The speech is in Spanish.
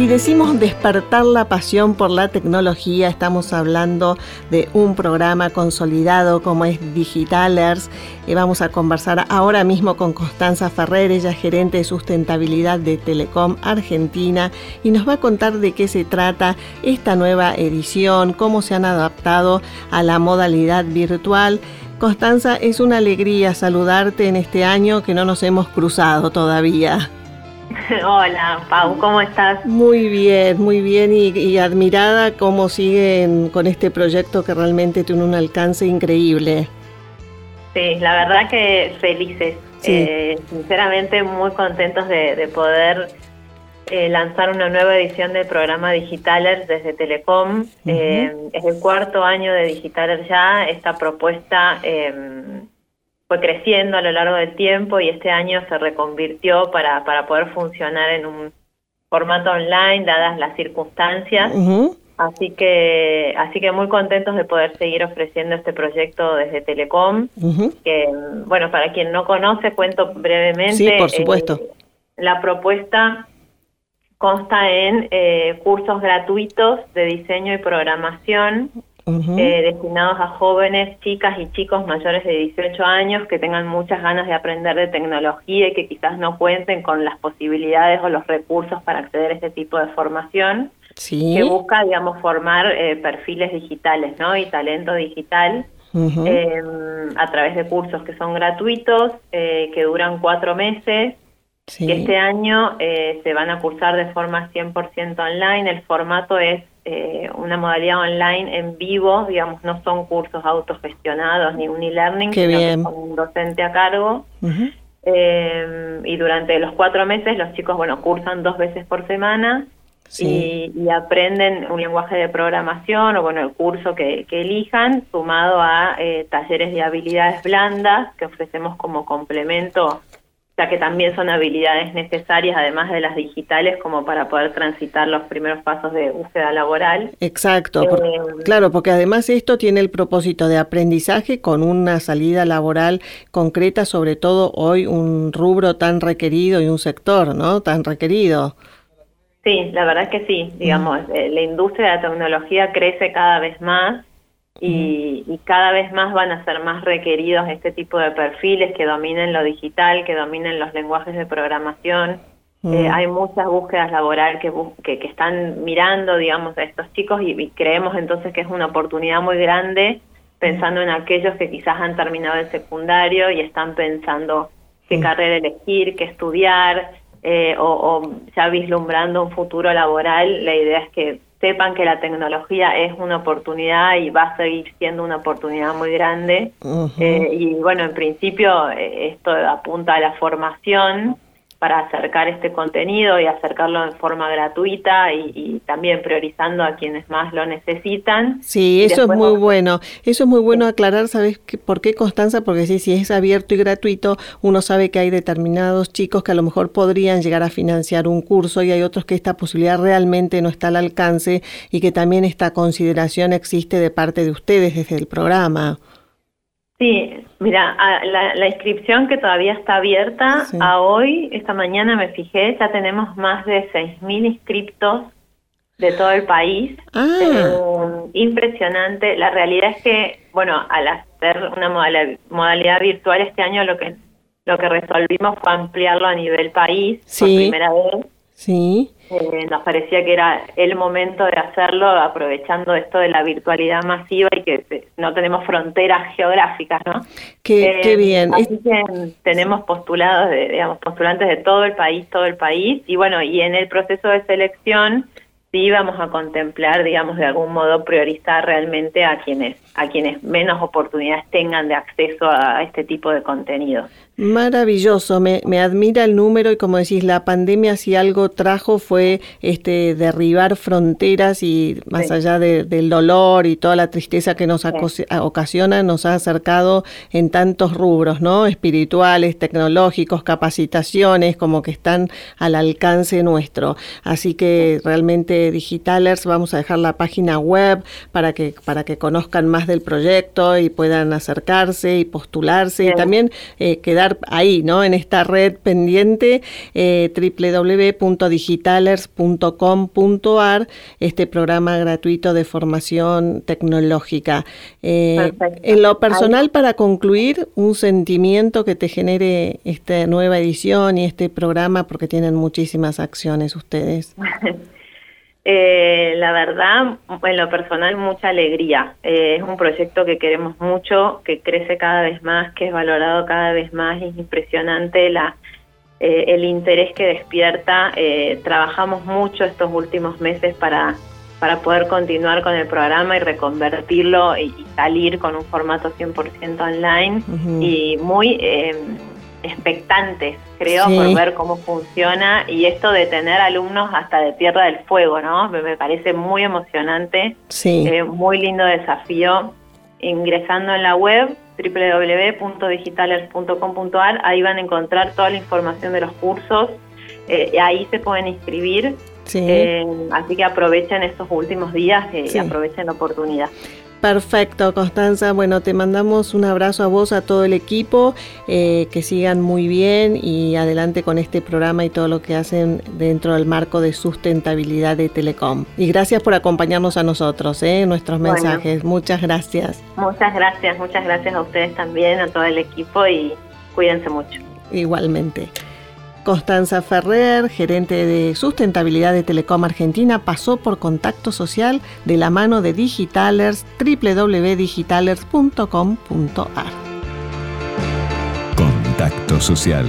Si decimos despertar la pasión por la tecnología, estamos hablando de un programa consolidado como es Digitalers. Y vamos a conversar ahora mismo con Constanza Ferrer, ella gerente de sustentabilidad de Telecom Argentina, y nos va a contar de qué se trata esta nueva edición, cómo se han adaptado a la modalidad virtual. Constanza, es una alegría saludarte en este año que no nos hemos cruzado todavía. Hola, Pau, ¿cómo estás? Muy bien, muy bien y, admirada cómo siguen con este proyecto que realmente tiene un alcance increíble. Sí, la verdad que felices. Eh, sinceramente muy contentos de, poder eh, lanzar una nueva edición del programa Digitaler desde Telecom. Eh, es el cuarto año de Digitaler ya. Esta propuesta em, fue creciendo a lo largo del tiempo y este año se reconvirtió para, para poder funcionar en un formato online, dadas las circunstancias. Así que, así que muy contentos de poder seguir ofreciendo este proyecto desde Telecom. Que, bueno, para quien no conoce, cuento brevemente. Sí, por supuesto. Eh, la propuesta consta en eh, cursos gratuitos de diseño y programación eh, destinados a jóvenes, chicas y chicos mayores de 18 años que tengan muchas ganas de aprender de tecnología y que quizás no cuenten con las posibilidades o los recursos para acceder a este tipo de formación, que busca, digamos, formar eh, perfiles digitales ¿no? y talento digital. Em, a través de cursos que son gratuitos, eh, que duran cuatro meses, este año se van a cursar de forma 100% online. El formato es eh, una modalidad online en vivo, digamos, no son cursos autogestionados ni un e-learning, sino con un docente a cargo. Eh, y durante los cuatro meses los chicos, bueno, cursan dos veces por semana y, aprenden un lenguaje de programación o, bueno, el curso que, elijan, sumado a eh, talleres de habilidades blandas que ofrecemos como complemento que también son habilidades necesarias, además de las digitales, como para poder transitar los primeros pasos de búsqueda laboral. Exacto, eh, claro, porque además esto tiene el propósito de aprendizaje con una salida laboral concreta, sobre todo hoy un rubro tan requerido y un sector, ¿no? Tan requerido. Sí, la verdad es que sí, digamos, eh, la industria de la tecnología crece cada vez más y, cada vez más van a ser más requeridos este tipo de perfiles que dominen lo digital, que dominen los lenguajes de programación. Eh, hay muchas búsquedas laborales que, que, están mirando, digamos, a estos chicos y, creemos entonces que es una oportunidad muy grande pensando en aquellos que quizás han terminado el secundario y están pensando qué carrera elegir, qué estudiar, eh, o, o ya vislumbrando un futuro laboral. La idea es que sepan que la tecnología es una oportunidad y va a seguir siendo una oportunidad muy grande. Eh, y bueno, en principio eh, esto apunta a la formación para acercar este contenido y acercarlo en forma gratuita y, también priorizando a quienes más lo necesitan. Sí, eso es muy bueno. Eso es muy bueno aclarar, ¿sabes por qué Constanza? Porque sí, si es abierto y gratuito, uno sabe que hay determinados chicos que a lo mejor podrían llegar a financiar un curso y hay otros que esta posibilidad realmente no está al alcance y que también esta consideración existe de parte de ustedes desde el programa. Sí, mira, la, inscripción que todavía está abierta, a hoy, esta mañana me fijé, ya tenemos más de 6.000 inscriptos de todo el país. Ah. Eh, impresionante. La realidad es que, bueno, al hacer una modalidad, virtual este año, lo que lo que resolvimos fue ampliarlo a nivel país por primera vez. Sí. Eh, nos parecía que era el momento de hacerlo aprovechando esto de la virtualidad masiva y que eh, no tenemos fronteras geográficas, ¿no? Qué, qué eh, bien. Así que tenemos postulados, de, digamos, postulantes de todo el país, todo el país, y bueno, y en el proceso de selección sí vamos a contemplar, digamos, de algún modo priorizar realmente a quienes, a quienes menos oportunidades tengan de acceso a este tipo de contenido. Maravilloso, me, admira el número y como decís, la pandemia si algo trajo fue este derribar fronteras y más allá del dolor y toda la tristeza que nos ocasiona, nos ha acercado en tantos rubros, ¿no? Espirituales, tecnológicos, capacitaciones, como que están al alcance nuestro. Así que realmente Digitalers, vamos a dejar la página web para que, para que conozcan más del proyecto y puedan acercarse y postularse y también eh, quedar ahí, ¿no? En esta red pendiente eh, www.digitalers.com.ar, este programa gratuito de formación tecnológica. Eh, en lo personal, para concluir, un sentimiento que te genere esta nueva edición y este programa, porque tienen muchísimas acciones ustedes. Eh, la verdad, en lo personal, mucha alegría. Eh, es un proyecto que queremos mucho, que crece cada vez más, que es valorado cada vez más. Es impresionante la, eh, el interés que despierta. trabajamos mucho estos últimos meses para, para poder continuar con el programa y reconvertirlo y, salir con un formato 100% online y muy expectantes, creo, por ver cómo funciona y esto de tener alumnos hasta de Tierra del Fuego, ¿no? Me, parece muy emocionante, sí. Eh, muy lindo desafío. Ingresando en la web www.digitalers.com.ar, ahí van a encontrar toda la información de los cursos, eh, ahí se pueden inscribir, eh, así que aprovechen estos últimos días y aprovechen la oportunidad. Perfecto, Constanza. Bueno, te mandamos un abrazo a vos, a todo el equipo, eh, que sigan muy bien y adelante con este programa y todo lo que hacen dentro del marco de sustentabilidad de Telecom. Y gracias por acompañarnos a nosotros, eh, nuestros mensajes. Muchas gracias. Muchas gracias, muchas gracias a ustedes también, a todo el equipo y cuídense mucho. Igualmente. Constanza Ferrer, gerente de sustentabilidad de Telecom Argentina, pasó por contacto social de la mano de Digitalers, www.digitalers.com.ar. Contacto social